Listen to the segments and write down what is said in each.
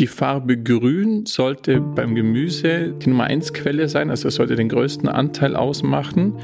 Die Farbe Grün sollte beim Gemüse die Nummer 1 Quelle sein, also sollte den größten Anteil ausmachen.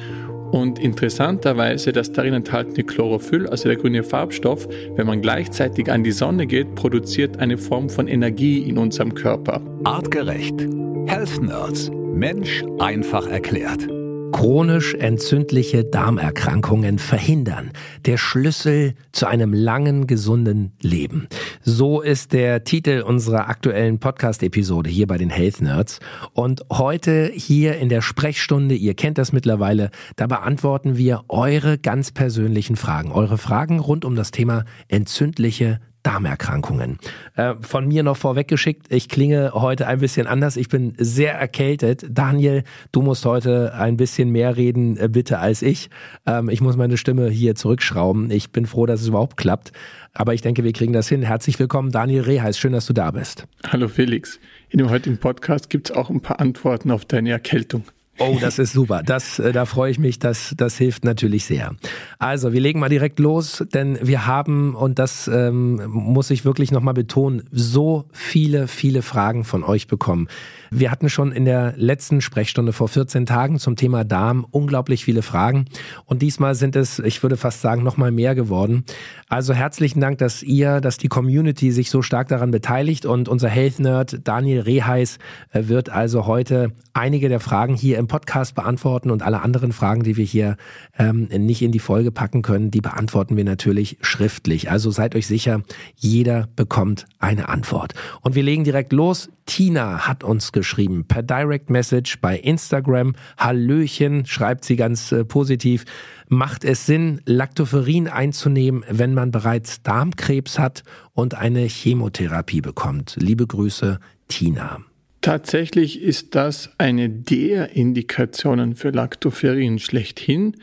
Und interessanterweise, das darin enthaltene Chlorophyll, also der grüne Farbstoff, wenn man gleichzeitig an die Sonne geht, produziert eine Form von Energie in unserem Körper. Artgerecht. Health Nerds. Mensch einfach erklärt chronisch entzündliche Darmerkrankungen verhindern. Der Schlüssel zu einem langen, gesunden Leben. So ist der Titel unserer aktuellen Podcast-Episode hier bei den Health Nerds. Und heute hier in der Sprechstunde, ihr kennt das mittlerweile, da beantworten wir eure ganz persönlichen Fragen. Eure Fragen rund um das Thema entzündliche Darmerkrankungen. Äh, von mir noch vorweggeschickt, ich klinge heute ein bisschen anders. Ich bin sehr erkältet. Daniel, du musst heute ein bisschen mehr reden, äh, bitte, als ich. Ähm, ich muss meine Stimme hier zurückschrauben. Ich bin froh, dass es überhaupt klappt. Aber ich denke, wir kriegen das hin. Herzlich willkommen, Daniel Reheis. Schön, dass du da bist. Hallo Felix. In dem heutigen Podcast gibt es auch ein paar Antworten auf deine Erkältung. Oh, das ist super. Das, äh, da freue ich mich. Das, das hilft natürlich sehr. Also, wir legen mal direkt los, denn wir haben, und das ähm, muss ich wirklich nochmal betonen, so viele, viele Fragen von euch bekommen. Wir hatten schon in der letzten Sprechstunde vor 14 Tagen zum Thema Darm unglaublich viele Fragen. Und diesmal sind es, ich würde fast sagen, nochmal mehr geworden. Also herzlichen Dank, dass ihr, dass die Community sich so stark daran beteiligt. Und unser Health Nerd Daniel Reheis äh, wird also heute einige der Fragen hier im Podcast beantworten und alle anderen Fragen, die wir hier ähm, nicht in die Folge packen können, die beantworten wir natürlich schriftlich. Also seid euch sicher, jeder bekommt eine Antwort. Und wir legen direkt los. Tina hat uns geschrieben per Direct Message bei Instagram. Hallöchen, schreibt sie ganz äh, positiv. Macht es Sinn, Lactoferin einzunehmen, wenn man bereits Darmkrebs hat und eine Chemotherapie bekommt? Liebe Grüße, Tina. Tatsächlich ist das eine der Indikationen für Lactoferin schlechthin.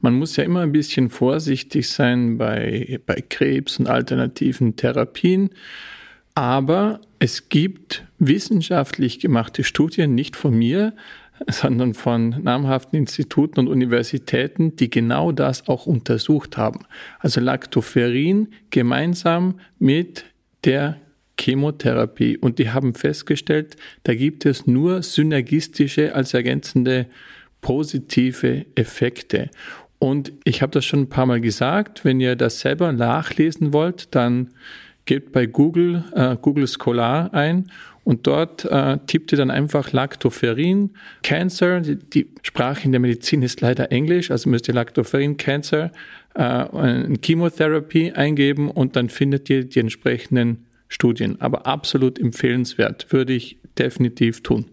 Man muss ja immer ein bisschen vorsichtig sein bei, bei Krebs und alternativen Therapien. Aber es gibt wissenschaftlich gemachte Studien, nicht von mir, sondern von namhaften Instituten und Universitäten, die genau das auch untersucht haben. Also Lactoferrin gemeinsam mit der Chemotherapie. Und die haben festgestellt, da gibt es nur synergistische als ergänzende positive Effekte. Und ich habe das schon ein paar Mal gesagt, wenn ihr das selber nachlesen wollt, dann gebt bei Google äh, Google Scholar ein und dort äh, tippt ihr dann einfach Lactoferrin Cancer. Die, die, Sprache in der Medizin ist leider Englisch, also müsst ihr Lactoferrin Cancer äh, Chemotherapie eingeben und dann findet ihr die entsprechenden Studien. Aber absolut empfehlenswert, würde ich definitiv tun.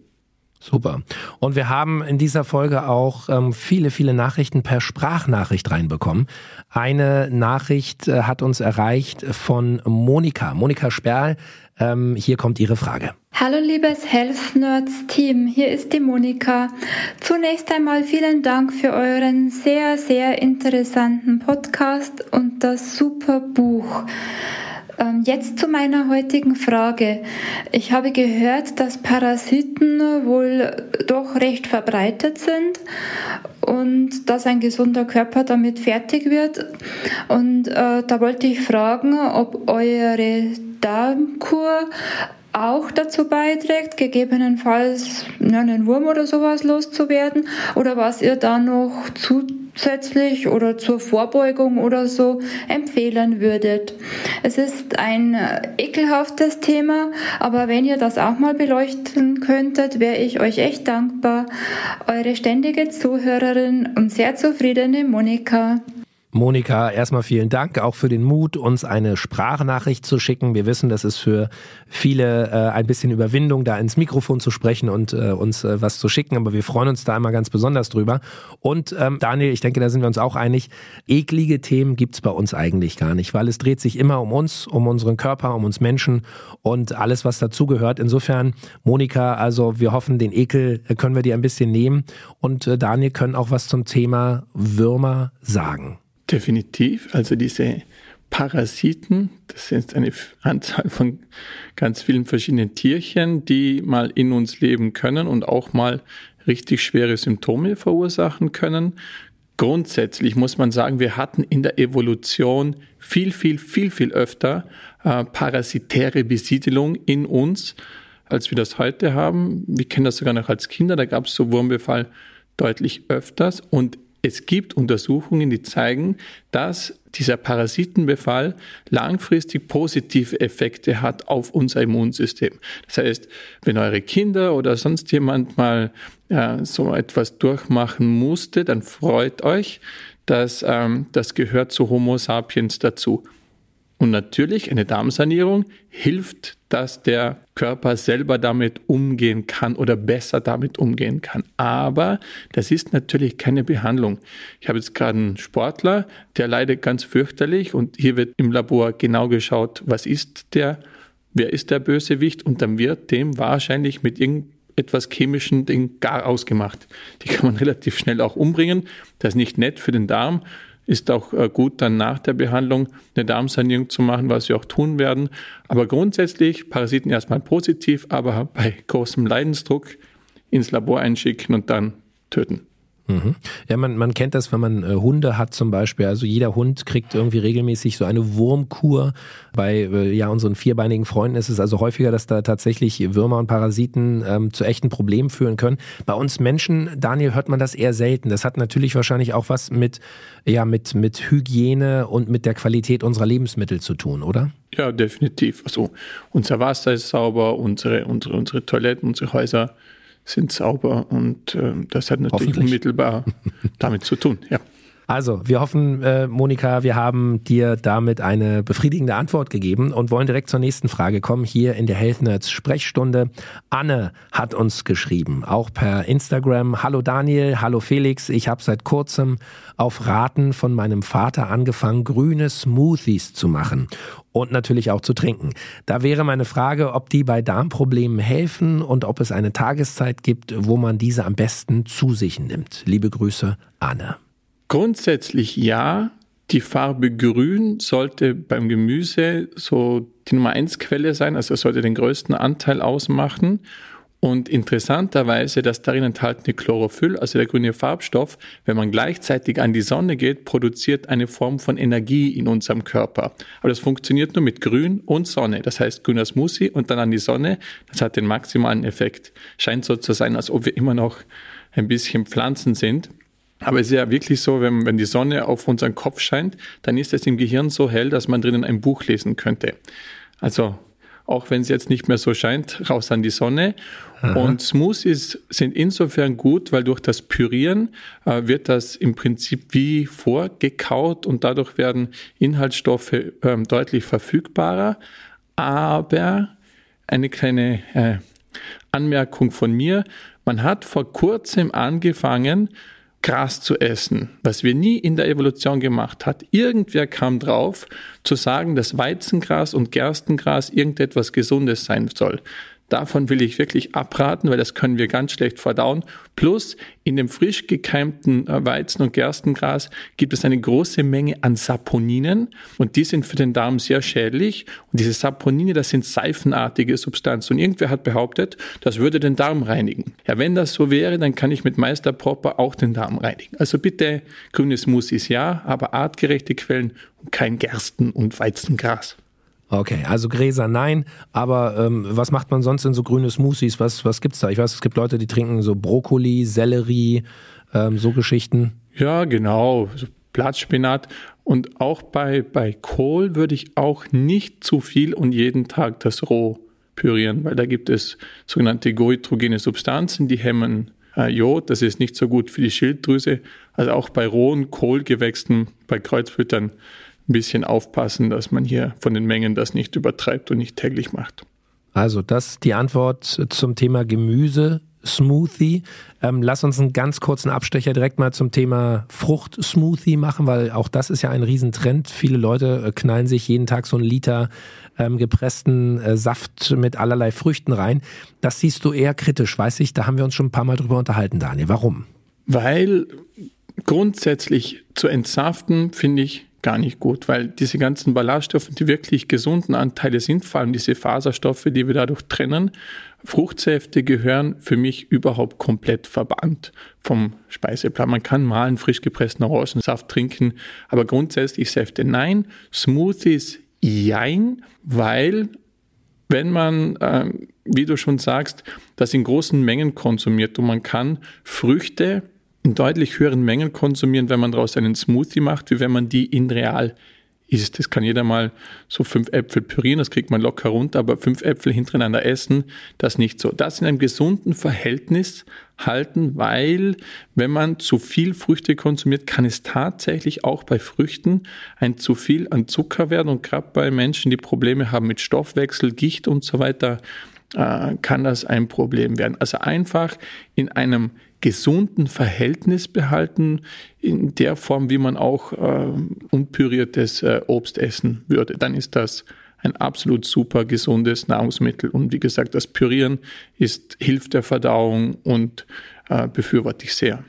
Super. Und wir haben in dieser Folge auch ähm, viele, viele Nachrichten per Sprachnachricht reinbekommen. Eine Nachricht äh, hat uns erreicht von Monika. Monika Sperl. Ähm, hier kommt ihre Frage. Hallo liebes Health Nerds Team, hier ist die Monika. Zunächst einmal vielen Dank für euren sehr, sehr interessanten Podcast und das super Buch. Ähm, jetzt zu meiner heutigen Frage. Ich habe gehört, dass Parasiten wohl doch recht verbreitet sind und dass ein gesunder Körper damit fertig wird. Und äh, da wollte ich fragen, ob eure Darmkur auch dazu beiträgt, gegebenenfalls einen Wurm oder sowas loszuwerden oder was ihr da noch zusätzlich oder zur Vorbeugung oder so empfehlen würdet. Es ist ein ekelhaftes Thema, aber wenn ihr das auch mal beleuchten könntet, wäre ich euch echt dankbar. Eure ständige Zuhörerin und sehr zufriedene Monika. Monika, erstmal vielen Dank auch für den Mut, uns eine Sprachnachricht zu schicken. Wir wissen, das ist für viele äh, ein bisschen Überwindung, da ins Mikrofon zu sprechen und äh, uns äh, was zu schicken, aber wir freuen uns da immer ganz besonders drüber. Und ähm, Daniel, ich denke, da sind wir uns auch einig, eklige Themen gibt's bei uns eigentlich gar nicht, weil es dreht sich immer um uns, um unseren Körper, um uns Menschen und alles, was dazugehört. Insofern, Monika, also wir hoffen, den Ekel äh, können wir dir ein bisschen nehmen und äh, Daniel können auch was zum Thema Würmer sagen. Definitiv. Also diese Parasiten, das sind eine Anzahl von ganz vielen verschiedenen Tierchen, die mal in uns leben können und auch mal richtig schwere Symptome verursachen können. Grundsätzlich muss man sagen, wir hatten in der Evolution viel, viel, viel, viel öfter äh, parasitäre Besiedelung in uns, als wir das heute haben. Wir kennen das sogar noch als Kinder, da gab es so Wurmbefall deutlich öfters und es gibt Untersuchungen, die zeigen, dass dieser Parasitenbefall langfristig positive Effekte hat auf unser Immunsystem. Das heißt, wenn eure Kinder oder sonst jemand mal äh, so etwas durchmachen musste, dann freut euch, dass ähm, das gehört zu Homo sapiens dazu. Und natürlich, eine Darmsanierung hilft, dass der Körper selber damit umgehen kann oder besser damit umgehen kann. Aber das ist natürlich keine Behandlung. Ich habe jetzt gerade einen Sportler, der leidet ganz fürchterlich und hier wird im Labor genau geschaut, was ist der, wer ist der Bösewicht und dann wird dem wahrscheinlich mit irgendetwas chemischen Ding gar ausgemacht. Die kann man relativ schnell auch umbringen. Das ist nicht nett für den Darm ist auch äh, gut, dann nach der Behandlung eine Darmsanierung zu machen, was wir auch tun werden. Aber grundsätzlich Parasiten erstmal positiv, aber bei großem Leidensdruck ins Labor einschicken und dann töten. Mhm. Ja, man, man kennt das, wenn man äh, Hunde hat zum Beispiel. Also jeder Hund kriegt irgendwie regelmäßig so eine Wurmkur. Bei äh, ja unseren vierbeinigen Freunden ist es also häufiger, dass da tatsächlich Würmer und Parasiten ähm, zu echten Problemen führen können. Bei uns Menschen, Daniel, hört man das eher selten. Das hat natürlich wahrscheinlich auch was mit ja mit mit Hygiene und mit der Qualität unserer Lebensmittel zu tun, oder? Ja, definitiv. Also unser Wasser ist sauber, unsere unsere unsere Toiletten, unsere Häuser sind sauber und äh, das hat natürlich unmittelbar damit zu tun. Ja. Also, wir hoffen, äh, Monika, wir haben dir damit eine befriedigende Antwort gegeben und wollen direkt zur nächsten Frage kommen. Hier in der Health Nerds Sprechstunde. Anne hat uns geschrieben, auch per Instagram. Hallo Daniel, hallo Felix. Ich habe seit kurzem auf Raten von meinem Vater angefangen, grüne Smoothies zu machen und natürlich auch zu trinken. Da wäre meine Frage, ob die bei Darmproblemen helfen und ob es eine Tageszeit gibt, wo man diese am besten zu sich nimmt. Liebe Grüße, Anne. Grundsätzlich ja. Die Farbe Grün sollte beim Gemüse so die Nummer eins Quelle sein, also sollte den größten Anteil ausmachen. Und interessanterweise, das darin enthaltene Chlorophyll, also der grüne Farbstoff, wenn man gleichzeitig an die Sonne geht, produziert eine Form von Energie in unserem Körper. Aber das funktioniert nur mit Grün und Sonne. Das heißt, grüner Smoothie und dann an die Sonne, das hat den maximalen Effekt. Scheint so zu sein, als ob wir immer noch ein bisschen Pflanzen sind. Aber es ist ja wirklich so, wenn, wenn die Sonne auf unseren Kopf scheint, dann ist es im Gehirn so hell, dass man drinnen ein Buch lesen könnte. Also auch wenn es jetzt nicht mehr so scheint, raus an die Sonne. Aha. Und Smoothies sind insofern gut, weil durch das Pürieren äh, wird das im Prinzip wie vorgekaut und dadurch werden Inhaltsstoffe äh, deutlich verfügbarer. Aber eine kleine äh, Anmerkung von mir. Man hat vor kurzem angefangen, Gras zu essen, was wir nie in der Evolution gemacht hat. Irgendwer kam drauf zu sagen, dass Weizengras und Gerstengras irgendetwas Gesundes sein soll. Davon will ich wirklich abraten, weil das können wir ganz schlecht verdauen. Plus in dem frisch gekeimten äh, Weizen- und Gerstengras gibt es eine große Menge an Saponinen und die sind für den Darm sehr schädlich. Und diese Saponine, das sind seifenartige Substanzen. Und irgendwer hat behauptet, das würde den Darm reinigen. Ja, wenn das so wäre, dann kann ich mit Meister Propper auch den Darm reinigen. Also bitte grünes Smoothies ja, aber artgerechte Quellen und kein Gersten- und Weizengras. Okay, also Gräser nein, aber ähm, was macht man sonst in so grüne Smoothies? Was, was gibt's da? Ich weiß, es gibt Leute, die trinken so Brokkoli, Sellerie, ähm, so Geschichten. Ja, genau, Blattspinat. Und auch bei, bei Kohl würde ich auch nicht zu viel und jeden Tag das roh pürieren, weil da gibt es sogenannte goitrogene Substanzen, die hemmen äh, Jod. Das ist nicht so gut für die Schilddrüse. Also auch bei rohen Kohlgewächsen, bei Kreuzblütern ein bisschen aufpassen, dass man hier von den Mengen das nicht übertreibt und nicht täglich macht. Also das die Antwort zum Thema Gemüse. Smoothie. Ähm, lass uns einen ganz kurzen Abstecher direkt mal zum Thema Frucht-Smoothie machen, weil auch das ist ja ein Riesentrend. Viele Leute äh, knallen sich jeden Tag so einen Liter ähm, gepressten äh, Saft mit allerlei Früchten rein. Das siehst du eher kritisch, weiß ich. Da haben wir uns schon ein paar Mal drüber unterhalten, Daniel. Warum? Weil grundsätzlich zu entsaften, finde ich, gar nicht gut, weil diese ganzen Ballaststoffe, die wirklich gesunden Anteile sind, vor allem diese Faserstoffe, die wir dadurch trennen, Fruchtsäfte gehören für mich überhaupt komplett verbannt vom Speiseplan. Man kann mal einen frisch gepressten Orangensaft trinken, aber grundsätzlich Säfte nein, Smoothies jein, weil wenn man, äh, wie du schon sagst, das in großen Mengen konsumiert und man kann Früchte in deutlich höheren Mengen konsumieren, wenn man daraus einen Smoothie macht, wie wenn man die in real isst. Das kann jeder mal so fünf Äpfel pürieren, das kriegt man locker runter, aber fünf Äpfel hintereinander essen, das nicht so. Das in einem gesunden Verhältnis halten, weil wenn man zu viel Früchte konsumiert, kann es tatsächlich auch bei Früchten ein zu viel an Zucker werden und gerade bei Menschen, die Probleme haben mit Stoffwechsel, Gicht und so weiter, äh, kann das ein Problem werden. Also einfach in einem gesunden Verhältnis behalten, in der Form, wie man auch äh, unpüriertes äh, Obst essen würde. Dann ist das ein absolut super gesundes Nahrungsmittel. Und wie gesagt, das Pürieren ist, hilft der Verdauung und äh, befürworte ich sehr.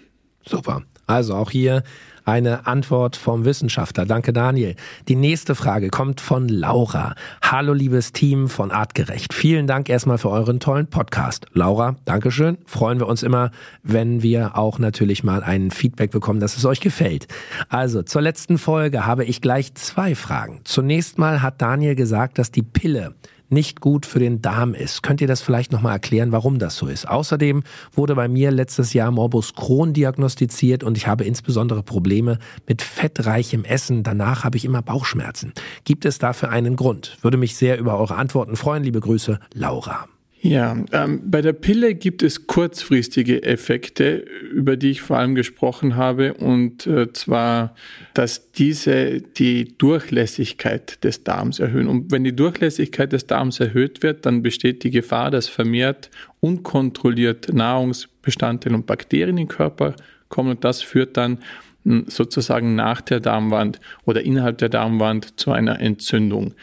Super. Also auch hier eine Antwort vom Wissenschaftler. Danke, Daniel. Die nächste Frage kommt von Laura. Hallo, liebes Team von Artgerecht. Vielen Dank erstmal für euren tollen Podcast. Laura, Dankeschön. Freuen wir uns immer, wenn wir auch natürlich mal ein Feedback bekommen, dass es euch gefällt. Also, zur letzten Folge habe ich gleich zwei Fragen. Zunächst mal hat Daniel gesagt, dass die Pille nicht gut für den Darm ist. Könnt ihr das vielleicht nochmal erklären, warum das so ist? Außerdem wurde bei mir letztes Jahr Morbus Crohn diagnostiziert und ich habe insbesondere Probleme mit fettreichem Essen. Danach habe ich immer Bauchschmerzen. Gibt es dafür einen Grund? Würde mich sehr über eure Antworten freuen. Liebe Grüße, Laura. Ja, ähm, bei der Pille gibt es kurzfristige Effekte, über die ich vor allem gesprochen habe, und äh, zwar, dass diese die Durchlässigkeit des Darms erhöhen. Und wenn die Durchlässigkeit des Darms erhöht wird, dann besteht die Gefahr, dass vermehrt unkontrolliert Nahrungsbestandteile und Bakterien in den Körper kommen und das führt dann hm, sozusagen nach der Darmwand oder innerhalb der Darmwand zu einer Entzündung.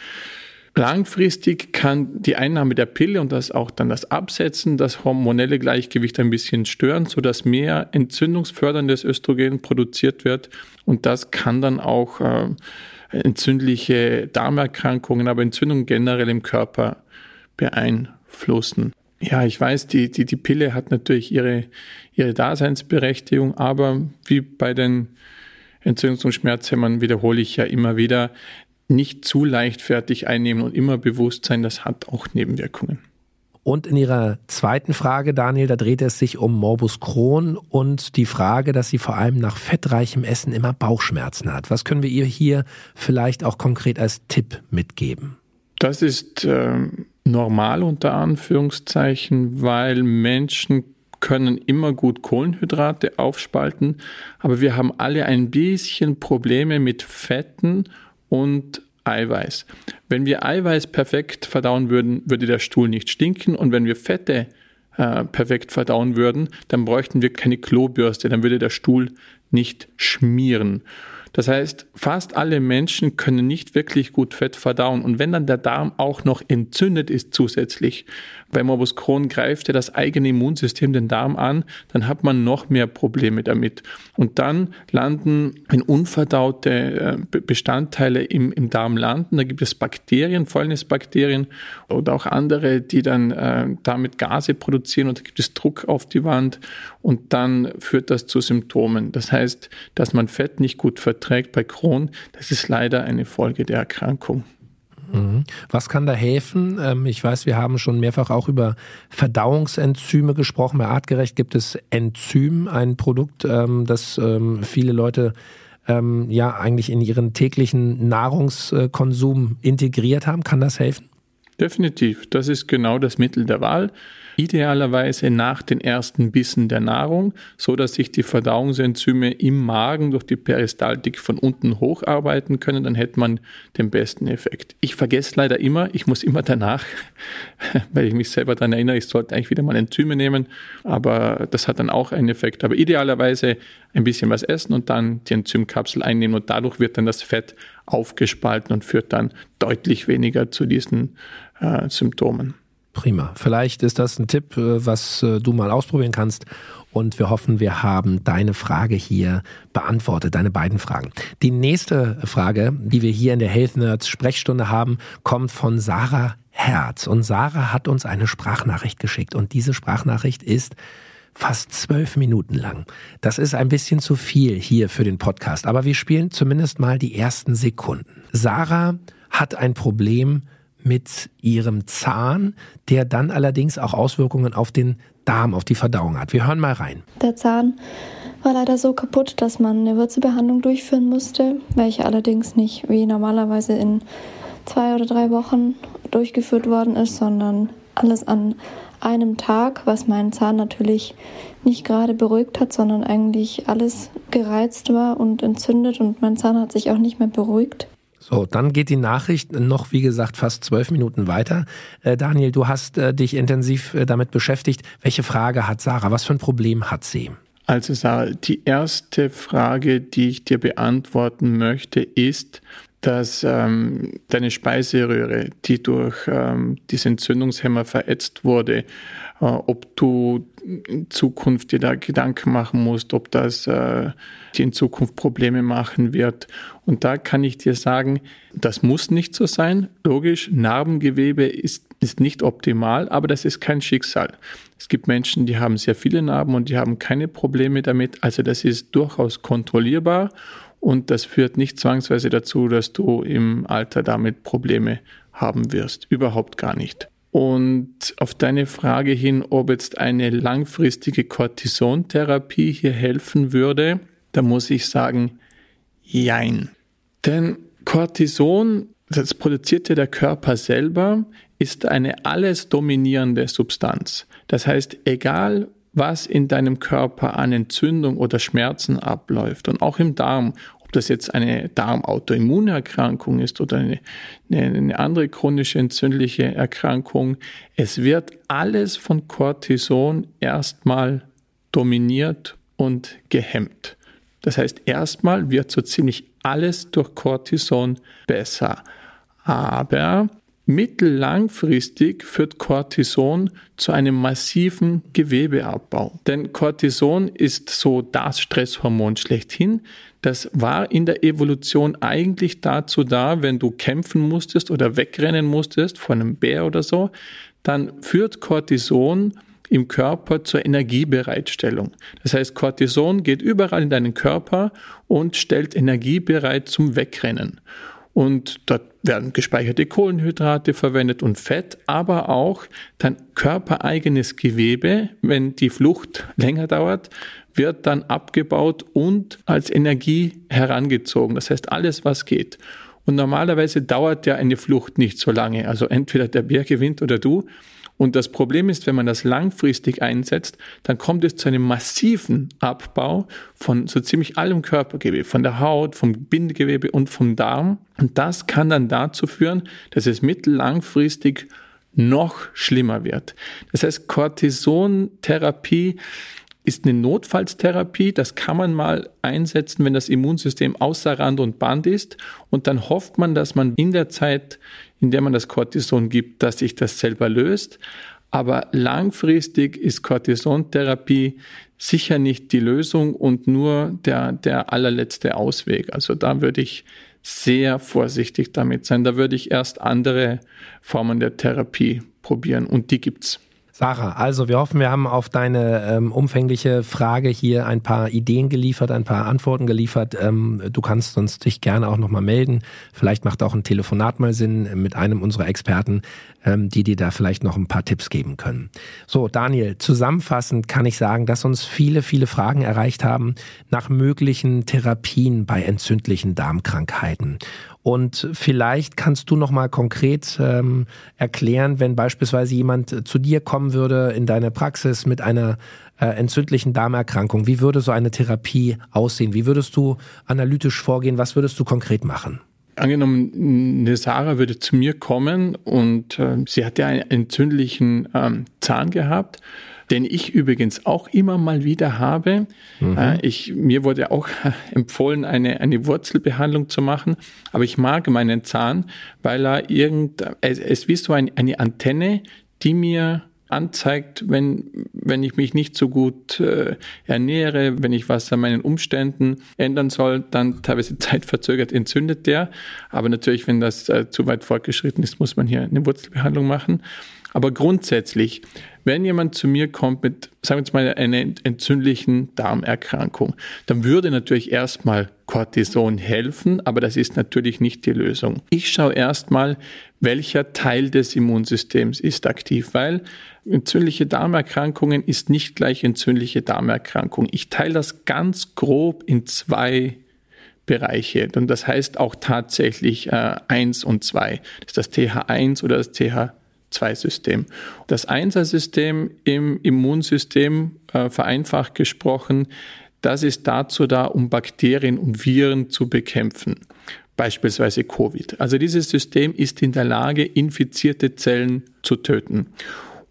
Langfristig kann die Einnahme der Pille und das auch dann das Absetzen das hormonelle Gleichgewicht ein bisschen stören, sodass mehr entzündungsförderndes Östrogen produziert wird und das kann dann auch äh, entzündliche Darmerkrankungen, aber Entzündungen generell im Körper beeinflussen. Ja, ich weiß, die, die, die Pille hat natürlich ihre, ihre Daseinsberechtigung, aber wie bei den Entzündungs- und Schmerzhämmern wiederhole ich ja immer wieder, nicht zu leichtfertig einnehmen und immer bewusst sein, das hat auch Nebenwirkungen. Und in Ihrer zweiten Frage, Daniel, da dreht es sich um Morbus Crohn und die Frage, dass sie vor allem nach fettreichem Essen immer Bauchschmerzen hat. Was können wir ihr hier vielleicht auch konkret als Tipp mitgeben? Das ist äh, normal unter Anführungszeichen, weil Menschen können immer gut Kohlenhydrate aufspalten, aber wir haben alle ein bisschen Probleme mit Fetten und Eiweiß. Wenn wir Eiweiß perfekt verdauen würden, würde der Stuhl nicht stinken und wenn wir Fette äh, perfekt verdauen würden, dann bräuchten wir keine Klobürste, dann würde der Stuhl nicht schmieren. Das heißt, fast alle Menschen können nicht wirklich gut Fett verdauen. Und wenn dann der Darm auch noch entzündet ist zusätzlich, bei Morbus Crohn greift ja das eigene Immunsystem den Darm an, dann hat man noch mehr Probleme damit. Und dann landen, wenn unverdaute äh, Bestandteile im, im Darm landen, da gibt es Bakterien, Fäulnisbakterien oder auch andere, die dann äh, damit Gase produzieren und da gibt es Druck auf die Wand und dann führt das zu Symptomen. Das heißt, dass man Fett nicht gut verträgt bei Crohn, das ist leider eine Folge der Erkrankung. Mhm. Was kann da helfen? Ähm, ich weiß, wir haben schon mehrfach auch über Verdauungsenzyme gesprochen. Bei Artgerecht gibt es Enzym, ein Produkt, ähm, das ähm, viele Leute ja eigentlich in ihren täglichen Nahrungskonsum integriert haben. Kann das helfen? Definitiv. Das ist genau das Mittel der Wahl idealerweise nach den ersten Bissen der Nahrung, so dass sich die Verdauungsenzyme im Magen durch die Peristaltik von unten hocharbeiten können, dann hätte man den besten Effekt. Ich vergesse leider immer, ich muss immer danach, weil ich mich selber daran erinnere, ich sollte eigentlich wieder mal Enzyme nehmen, aber das hat dann auch einen Effekt. Aber idealerweise ein bisschen was essen und dann die Enzymkapsel einnehmen und dadurch wird dann das Fett aufgespalten und führt dann deutlich weniger zu diesen äh, Symptomen. Prima. Vielleicht ist das ein Tipp, äh, was äh, du mal ausprobieren kannst. Und wir hoffen, wir haben deine Frage hier beantwortet, deine beiden Fragen. Die nächste Frage, die wir hier in der Health Nerds Sprechstunde haben, kommt von Sarah Herz. Und Sarah hat uns eine Sprachnachricht geschickt. Und diese Sprachnachricht ist fast zwölf Minuten lang. Das ist ein bisschen zu viel hier für den Podcast. Aber wir spielen zumindest mal die ersten Sekunden. Sarah hat ein Problem mit ihrem Zahn, der dann allerdings auch Auswirkungen auf den Darm, auf die Verdauung hat. Wir hören mal rein. Der Zahn war leider so kaputt, dass man eine Wurzelbehandlung durchführen musste, welche allerdings nicht wie normalerweise in zwei oder drei Wochen durchgeführt worden ist, sondern alles an einem Tag, was meinen Zahn natürlich nicht gerade beruhigt hat, sondern eigentlich alles gereizt war und entzündet und mein Zahn hat sich auch nicht mehr beruhigt. So, dann geht die Nachricht noch, wie gesagt, fast zwölf Minuten weiter. Äh, Daniel, du hast äh, dich intensiv äh, damit beschäftigt. Welche Frage hat Sarah? Was für ein Problem hat sie? Also Sarah, die erste Frage, die ich dir beantworten möchte, ist, dass ähm, deine Speiseröhre, die durch ähm, diese Entzündungshemmer verätzt wurde, äh, ob du in Zukunft dir da Gedanken machen musst, ob das äh, dir in Zukunft Probleme machen wird. Und da kann ich dir sagen, das muss nicht so sein. Logisch, Narbengewebe ist, ist nicht optimal, aber das ist kein Schicksal. Es gibt Menschen, die haben sehr viele Narben und die haben keine Probleme damit. Also das ist durchaus kontrollierbar und das führt nicht zwangsweise dazu, dass du im Alter damit Probleme haben wirst. Überhaupt gar nicht. Und auf deine Frage hin, ob jetzt eine langfristige Cortisontherapie hier helfen würde, da muss ich sagen, jein. Denn Cortison, das produziert ja der Körper selber, ist eine alles dominierende Substanz. Das heißt, egal was in deinem Körper an Entzündung oder Schmerzen abläuft und auch im Darm, das jetzt eine Darmautoimmunerkrankung ist oder eine, eine, andere chronische entzündliche Erkrankung, es wird alles von Cortison erstmal dominiert und gehemmt. Das heißt, erstmal wird so ziemlich alles durch Cortison besser. Aber Mittellangfristig führt Cortison zu einem massiven Gewebeabbau. Denn Cortison ist so das Stresshormon schlechthin. Das war in der Evolution eigentlich dazu da, wenn du kämpfen musstest oder wegrennen musstest vor einem Bär oder so, dann führt Cortison im Körper zur Energiebereitstellung. Das heißt, Cortison geht überall in deinen Körper und stellt Energie bereit zum Wegrennen. Und dort werden gespeicherte Kohlenhydrate verwendet und Fett, aber auch dein körpereigenes Gewebe, wenn die Flucht länger dauert, wird dann abgebaut und als Energie herangezogen. Das heißt, alles, was geht. Und normalerweise dauert ja eine Flucht nicht so lange. Also entweder der Bär gewinnt oder du. Und das Problem ist, wenn man das langfristig einsetzt, dann kommt es zu einem massiven Abbau von so ziemlich allem Körpergewebe, von der Haut, vom Bindegewebe und vom Darm. Und das kann dann dazu führen, dass es mittellangfristig noch schlimmer wird. Das heißt, Cortisontherapie ist eine Notfallstherapie. Das kann man mal einsetzen, wenn das Immunsystem außer Rand und Band ist. Und dann hofft man, dass man in der Zeit, in der man das Cortison gibt, dass sich das selber löst. Aber langfristig ist Cortisontherapie sicher nicht die Lösung und nur der, der allerletzte Ausweg. Also da würde ich sehr vorsichtig damit sein. Da würde ich erst andere Formen der Therapie probieren und die gibt's. Sarah, also wir hoffen, wir haben auf deine ähm, umfängliche Frage hier ein paar Ideen geliefert, ein paar Antworten geliefert. Ähm, du kannst uns dich gerne auch nochmal melden. Vielleicht macht auch ein Telefonat mal Sinn mit einem unserer Experten, ähm, die dir da vielleicht noch ein paar Tipps geben können. So, Daniel, zusammenfassend kann ich sagen, dass uns viele, viele Fragen erreicht haben nach möglichen Therapien bei entzündlichen Darmkrankheiten. Und vielleicht kannst du noch mal konkret ähm, erklären, wenn beispielsweise jemand zu dir kommen würde in deine Praxis mit einer äh, entzündlichen Darmerkrankung. Wie würde so eine Therapie aussehen? Wie würdest du analytisch vorgehen? Was würdest du konkret machen? Angenommen, eine Sarah würde zu mir kommen und äh, sie hat ja einen entzündlichen ähm, Zahn gehabt den ich übrigens auch immer mal wieder habe. Mhm. Äh, ich, mir wurde auch empfohlen, eine, eine Wurzelbehandlung zu machen, aber ich mag meinen Zahn, weil er irgend, es ist wie so ein, eine Antenne, die mir anzeigt, wenn, wenn ich mich nicht so gut äh, ernähre, wenn ich was an meinen Umständen ändern soll, dann teilweise zeitverzögert entzündet der. Aber natürlich, wenn das äh, zu weit fortgeschritten ist, muss man hier eine Wurzelbehandlung machen. Aber grundsätzlich, wenn jemand zu mir kommt mit, sagen wir jetzt mal, einer entzündlichen Darmerkrankung, dann würde natürlich erstmal Cortison helfen, aber das ist natürlich nicht die Lösung. Ich schaue erstmal, welcher Teil des Immunsystems ist aktiv, weil entzündliche Darmerkrankungen ist nicht gleich entzündliche Darmerkrankung. Ich teile das ganz grob in zwei Bereiche. Und das heißt auch tatsächlich äh, 1 und 2. Das ist das TH1 oder das TH2-System. Das 1er-System im Immunsystem, äh, vereinfacht gesprochen, das ist dazu da, um Bakterien und Viren zu bekämpfen. Beispielsweise Covid. Also dieses System ist in der Lage, infizierte Zellen zu töten.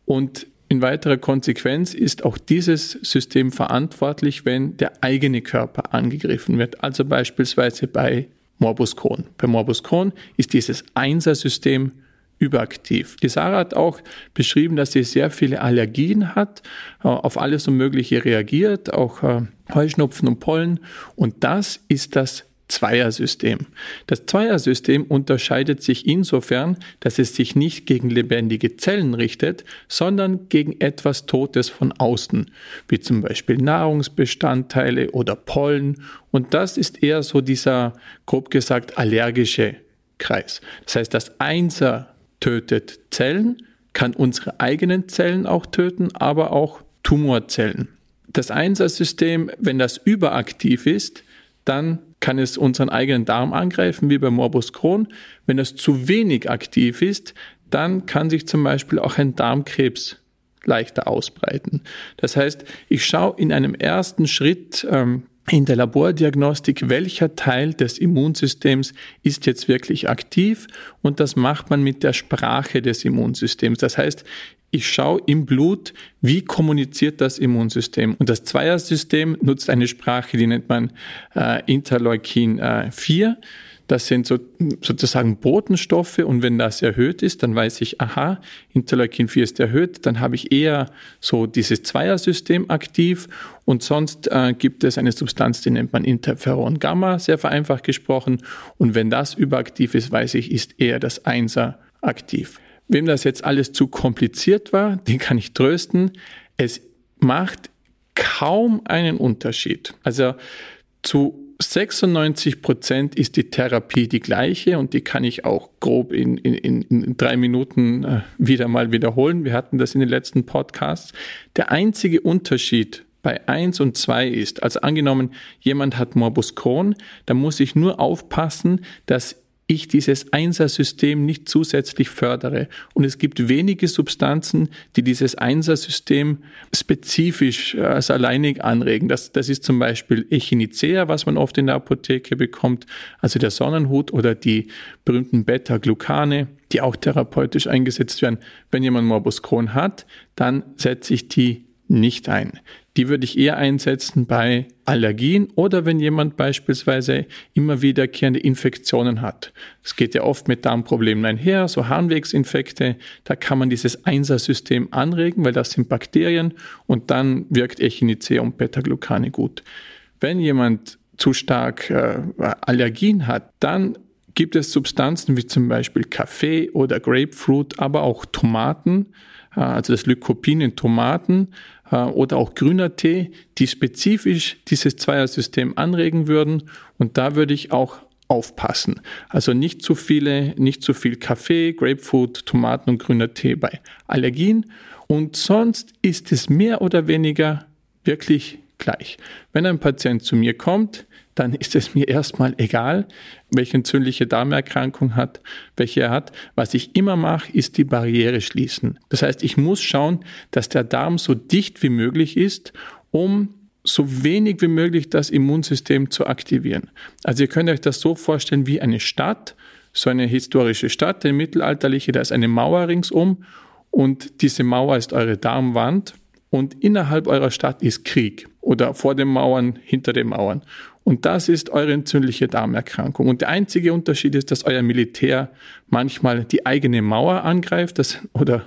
Und in weiterer Konsequenz ist auch dieses System verantwortlich, wenn der eigene Körper angegriffen wird. Also beispielsweise bei Morbus Crohn. Bei Morbus Crohn ist dieses Einser-System überaktiv. Die Sarah hat auch beschrieben, dass sie sehr viele Allergien hat, äh, auf alles und Mögliche reagiert, auch äh, Heuschnupfen und Pollen. Und das ist das Zweiersystem. Das Zweiersystem unterscheidet sich insofern, dass es sich nicht gegen lebendige Zellen richtet, sondern gegen etwas Totes von außen, wie zum Beispiel Nahrungsbestandteile oder Pollen. Und das ist eher so dieser, grob gesagt, allergische Kreis. Das heißt, das Einser tötet Zellen, kann unsere eigenen Zellen auch töten, aber auch Tumorzellen. Das Einser-System, wenn das überaktiv ist, dann kann es unseren eigenen Darm angreifen, wie bei Morbus Crohn. Wenn es zu wenig aktiv ist, dann kann sich zum Beispiel auch ein Darmkrebs leichter ausbreiten. Das heißt, ich schaue in einem ersten Schritt ähm, in der Labordiagnostik, welcher Teil des Immunsystems ist jetzt wirklich aktiv und das macht man mit der Sprache des Immunsystems. Das heißt, ich schaue im Blut, wie kommuniziert das Immunsystem. Und das Zweiersystem nutzt eine Sprache, die nennt man äh, Interleukin äh, 4. Das sind so, sozusagen Botenstoffe und wenn das erhöht ist, dann weiß ich, aha, Interleukin 4 ist erhöht, dann habe ich eher so dieses Zweiersystem aktiv und sonst äh, gibt es eine Substanz, die nennt man Interferon Gamma, sehr vereinfacht gesprochen und wenn das überaktiv ist, weiß ich, ist eher das Einser aktiv. Wem das jetzt alles zu kompliziert war, den kann ich trösten. Es macht kaum einen Unterschied. Also zu 96 Prozent ist die Therapie die gleiche und die kann ich auch grob in, in, in drei Minuten äh, wieder mal wiederholen. Wir hatten das in den letzten Podcasts. Der einzige Unterschied bei 1 und 2 ist, also angenommen, jemand hat Morbus Crohn, dann muss ich nur aufpassen, dass ich dieses Einser-System nicht zusätzlich fördere. Und es gibt wenige Substanzen, die dieses Einser-System spezifisch äh, als alleinig anregen. Das, das ist zum Beispiel Echinacea, was man oft in der Apotheke bekommt, also der Sonnenhut oder die berühmten Beta-Glucane, die auch therapeutisch eingesetzt werden. Wenn jemand Morbus Crohn hat, dann setze ich die nicht ein. Die würde ich eher einsetzen bei Allergien oder wenn jemand beispielsweise immer wiederkehrende Infektionen hat. Es geht ja oft mit Darmproblemen einher, so Harnwegsinfekte. Da kann man dieses Einser-System anregen, weil das sind Bakterien und dann wirkt Echinacea und Beta-Glucane gut. Wenn jemand zu stark äh, Allergien hat, dann gibt es Substanzen wie zum Beispiel Kaffee oder Grapefruit, aber auch Tomaten, also das Lycopin in Tomaten äh, oder auch grüner Tee, die spezifisch dieses Zweiersystem anregen würden. Und da würde ich auch aufpassen. Also nicht zu viele, nicht zu viel Kaffee, Grapefruit, Tomaten und grüner Tee bei Allergien. Und sonst ist es mehr oder weniger wirklich gleich. Wenn ein Patient zu mir kommt, dann ist es mir erstmal egal, welche entzündliche Darmerkrankung hat, welche er hat. Was ich immer mache, ist die Barriere schließen. Das heißt, ich muss schauen, dass der Darm so dicht wie möglich ist, um so wenig wie möglich das Immunsystem zu aktivieren. Also ihr könnt euch das so vorstellen wie eine Stadt, so eine historische Stadt, eine mittelalterliche, da ist eine Mauer ringsum und diese Mauer ist eure Darmwand und innerhalb eurer Stadt ist Krieg oder vor den Mauern, hinter den Mauern. Und das ist eure entzündliche Darmerkrankung. Und der einzige Unterschied ist, dass euer Militär manchmal die eigene Mauer angreift, das, oder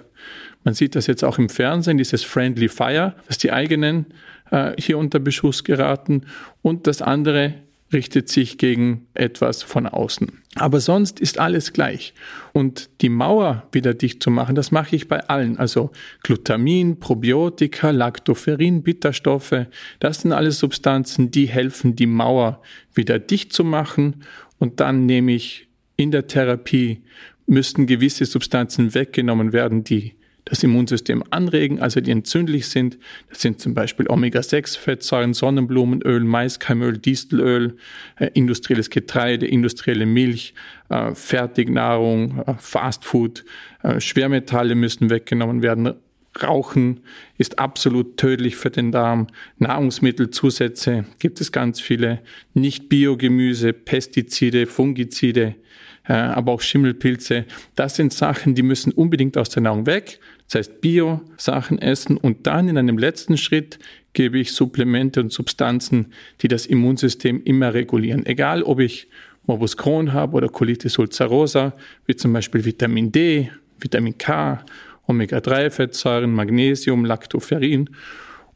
man sieht das jetzt auch im Fernsehen, dieses Friendly Fire, dass die eigenen äh, hier unter Beschuss geraten. Und das andere richtet sich gegen etwas von außen. Aber sonst ist alles gleich. Und die Mauer wieder dicht zu machen, das mache ich bei allen. Also Glutamin, Probiotika, Lactoferrin, Bitterstoffe, das sind alles Substanzen, die helfen, die Mauer wieder dicht zu machen. Und dann nehme ich in der Therapie, müssten gewisse Substanzen weggenommen werden, die das Immunsystem anregen, also die entzündlich sind. Das sind zum Beispiel Omega-6-Fettsäuren, Sonnenblumenöl, Maiskeimöl, Distelöl, äh, industrielles Getreide, industrielle Milch, äh, Fertignahrung, äh, Fastfood, äh, Schwermetalle müssen weggenommen werden. Rauchen ist absolut tödlich für den Darm. Nahrungsmittelzusätze gibt es ganz viele. Nicht-Biogemüse, Pestizide, Fungizide, äh, aber auch Schimmelpilze. Das sind Sachen, die müssen unbedingt aus der Nahrung weg. Das heißt Bio-Sachen essen und dann in einem letzten Schritt gebe ich Supplemente und Substanzen, die das Immunsystem immer regulieren. Egal, ob ich Morbus Crohn habe oder Colitis ulcerosa, wie zum Beispiel Vitamin D, Vitamin K, Omega-3-Fettsäuren, Magnesium, Lactoferrin.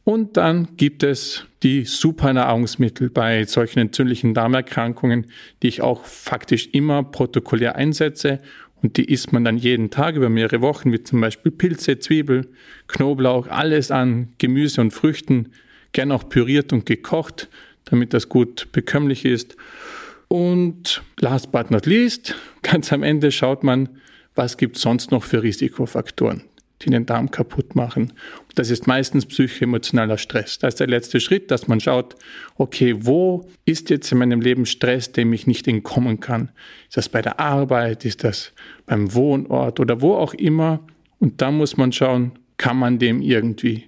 Und dann gibt es die Supernahrungsmittel bei solchen entzündlichen Darmerkrankungen, die ich auch faktisch immer protokollär einsetze und die isst man dann jeden Tag über mehrere Wochen, wie zum Beispiel Pilze, Zwiebel, Knoblauch, alles an Gemüse und Früchten, gern auch püriert und gekocht, damit das gut bekömmlich ist. Und last but not least, ganz am Ende schaut man, was gibt sonst noch für Risikofaktoren die den Darm kaputt machen. Das ist meistens psychoemotionaler Stress. Das ist der letzte Schritt, dass man schaut, okay, wo ist jetzt in meinem Leben Stress, dem ich nicht entkommen kann? Ist das bei der Arbeit? Ist das beim Wohnort oder wo auch immer? Und da muss man schauen, kann man dem irgendwie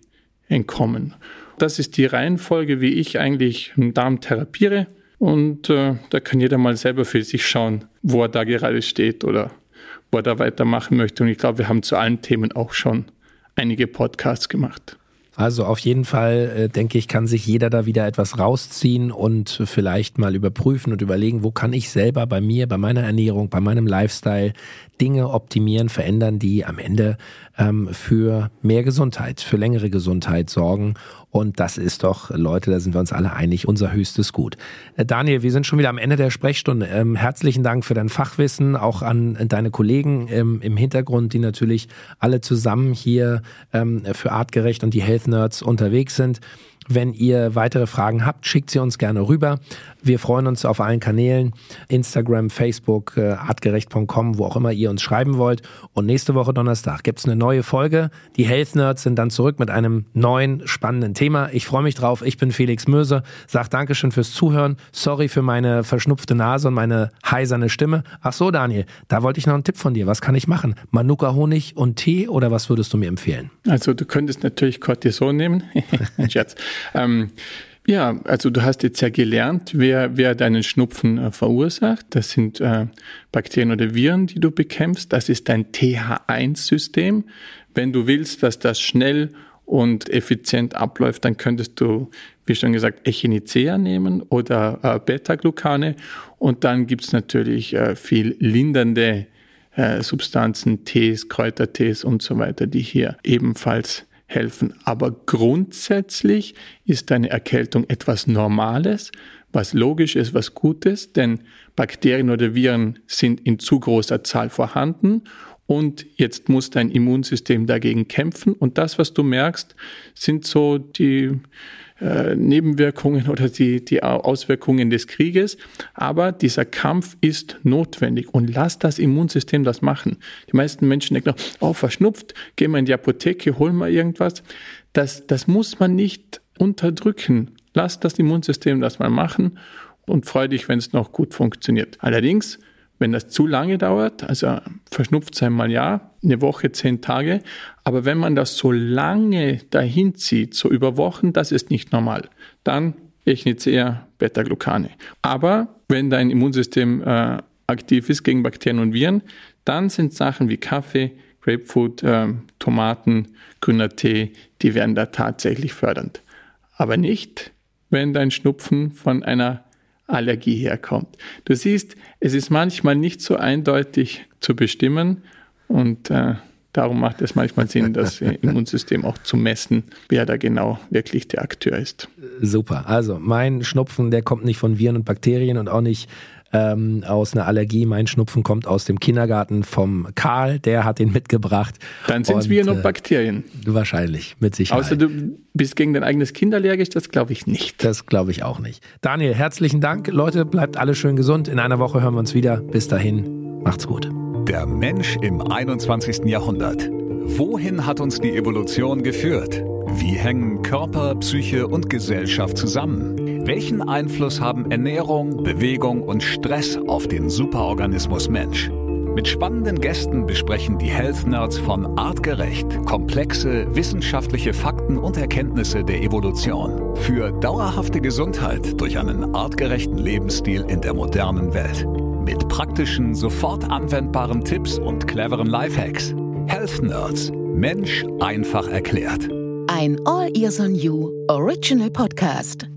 entkommen? Das ist die Reihenfolge, wie ich eigentlich einen Darm therapiere. Und äh, da kann jeder mal selber für sich schauen, wo er da gerade steht oder er da weitermachen möchte. Und ich glaube, wir haben zu allen Themen auch schon einige Podcasts gemacht. Also auf jeden Fall, äh, denke ich, kann sich jeder da wieder etwas rausziehen und vielleicht mal überprüfen und überlegen, wo kann ich selber bei mir, bei meiner Ernährung, bei meinem Lifestyle Dinge optimieren, verändern, die am Ende ähm, für mehr Gesundheit, für längere Gesundheit sorgen. Und das ist doch, Leute, da sind wir uns alle einig, unser höchstes Gut. Äh, Daniel, wir sind schon wieder am Ende der Sprechstunde. Ähm, herzlichen Dank für dein Fachwissen, auch an deine Kollegen ähm, im Hintergrund, die natürlich alle zusammen hier ähm, für Artgerecht und die Health Nerds unterwegs sind. Wenn ihr weitere Fragen habt, schickt sie uns gerne rüber. Wir freuen uns auf allen Kanälen, Instagram, Facebook, äh, artgerecht.com, wo auch immer ihr uns schreiben wollt. Und nächste Woche Donnerstag gibt's eine neue Folge. Die Health Nerds sind dann zurück mit einem neuen, spannenden Thema. Ich freue mich drauf. Ich bin Felix Möse. Sag Dankeschön fürs Zuhören. Sorry für meine verschnupfte Nase und meine heiserne Stimme. Ach so, Daniel, da wollte ich noch einen Tipp von dir. Was kann ich machen? Manuka Honig und Tee oder was würdest du mir empfehlen? Also du könntest natürlich Cortison nehmen. Scherz. Ähm, ja, also du hast jetzt ja gelernt, wer, wer deinen Schnupfen äh, verursacht. Das sind äh, Bakterien oder Viren, die du bekämpfst. Das ist dein TH1-System. Wenn du willst, dass das schnell und effizient abläuft, dann könntest du, wie schon gesagt, Echinacea nehmen oder äh, Beta-Glucane. Und dann gibt's natürlich äh, viel lindernde äh, Substanzen, Tees, Kräutertees und so weiter, die hier ebenfalls helfen. Aber grundsätzlich ist eine Erkältung etwas Normales, was logisch ist, was gut ist, denn Bakterien oder Viren sind in zu großer Zahl vorhanden und jetzt muss dein Immunsystem dagegen kämpfen und das, was du merkst, sind so die äh, Nebenwirkungen oder die, die Auswirkungen des Krieges. Aber dieser Kampf ist notwendig und lass das Immunsystem das machen. Die meisten Menschen denken, oh, verschnupft, geh mal in die Apotheke, hol mal irgendwas. Das, das muss man nicht unterdrücken. Lass das Immunsystem das mal machen und freu dich, wenn es noch gut funktioniert. Allerdings wenn das zu lange dauert, also verschnupft sein mal ja, eine Woche, zehn Tage, aber wenn man das so lange dahin zieht, so über Wochen, das ist nicht normal. Dann Echinacea, Beta-Glucane. Aber wenn dein Immunsystem äh, aktiv ist gegen Bakterien und Viren, dann sind Sachen wie Kaffee, Grapefruit, äh, Tomaten, grüner Tee, die werden da tatsächlich fördernd. Aber nicht, wenn dein Schnupfen von einer Allergie herkommt. Du siehst, es ist manchmal nicht so eindeutig zu bestimmen und äh, Darum macht es manchmal Sinn, das Immunsystem auch zu messen, wer da genau wirklich der Akteur ist. Super. Also mein Schnupfen, der kommt nicht von Viren und Bakterien und auch nicht ähm, aus einer Allergie. Mein Schnupfen kommt aus dem Kindergarten vom Karl, der hat ihn mitgebracht. Dann sind es Viren und äh, Bakterien. Wahrscheinlich, mit Sicherheit. Außer du bist gegen dein eigenes Kind allergisch, das glaube ich nicht. Das glaube ich auch nicht. Daniel, herzlichen Dank. Leute, bleibt alle schön gesund. In einer Woche hören wir uns wieder. Bis dahin, macht's gut. Der Mensch im 21. Jahrhundert. Wohin hat uns die Evolution geführt? Wie hängen Körper, Psyche und Gesellschaft zusammen? Welchen Einfluss haben Ernährung, Bewegung und Stress auf den Superorganismus Mensch? Mit spannenden Gästen besprechen die Health Nerds von Artgerecht komplexe wissenschaftliche Fakten und Erkenntnisse der Evolution für dauerhafte Gesundheit durch einen artgerechten Lebensstil in der modernen Welt. Mit praktischen, sofort anwendbaren Tipps und cleveren Lifehacks. Health Nerds. Mensch einfach erklärt. Ein All Ears on You Original Podcast.